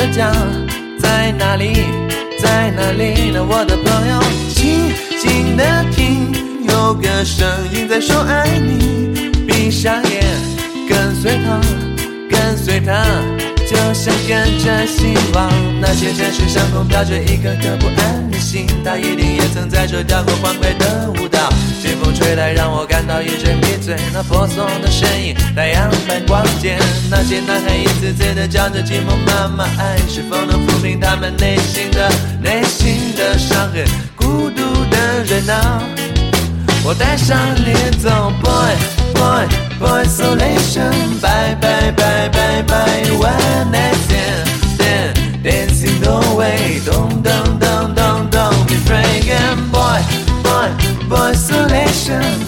的家在哪里？在哪里呢？我的朋友，静静的听，有个声音在说爱你。闭上眼，跟随他，跟随他。就像跟着希望，那些城市上空飘着一颗颗不安的心，他一定也曾在这跳过欢快的舞蹈。清风吹来，让我感到一阵迷醉。那婆娑的身影，太阳般光洁。那些男孩一次次的叫着寂寞妈妈，爱是否能抚平他们内心的内心的伤痕？孤独的人啊，我带上你走，boy。boy, boy isolation. Bye Bye, bye, bye,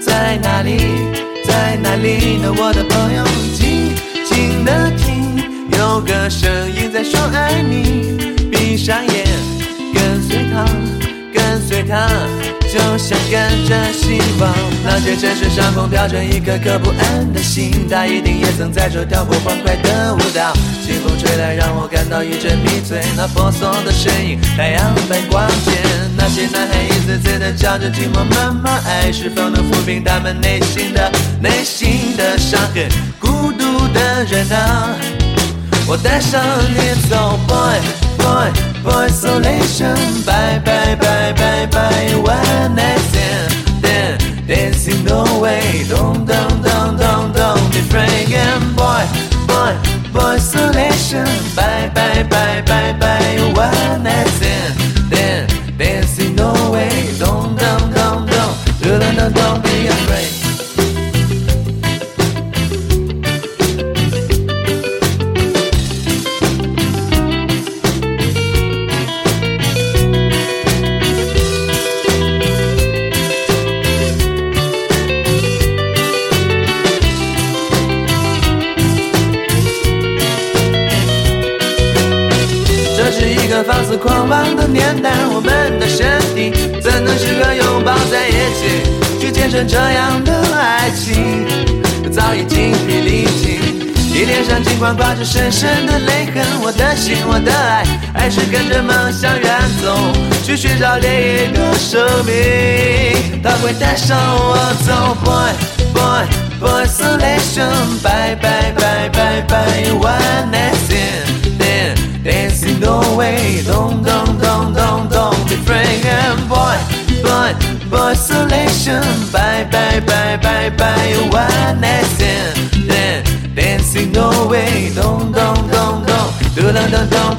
在哪里？在哪里呢？我的朋友，静静的听，有个声音在说爱你。闭上眼，跟随他，跟随他，就像跟着希望。那些城市上空飘着一颗颗不安的心，他一定也曾在这跳过欢快的舞蹈。清风吹来，让我感到一阵迷醉。那婆娑的身影，太阳般光洁。那些男孩一次次的叫着寂寞妈妈，爱是否能抚平他们内心的内心的伤痕？孤独的人啊。我带上你走，boy boy boy isolation，bye bye bye bye bye one night stand stand dancing no way don't don't don't don't don't be fragrant boy boy boy isolation bye bye bye bye 放肆狂妄的年代，我们的身体怎能适合拥抱在一起，去见证这样的爱情？早已精疲力尽，你脸上尽管挂着深深的泪痕，我的心，我的爱，还是跟着梦想远走，去寻找另一个生命，它会带上我走，boy boy boy isolation，bye bye bye bye bye one night stand no way. Don't don't don't don't don't be fragrant boy. Boy boy isolation bye bye bye bye bye. One night stand stand dancing no way. Don't don't don't don't do don't don't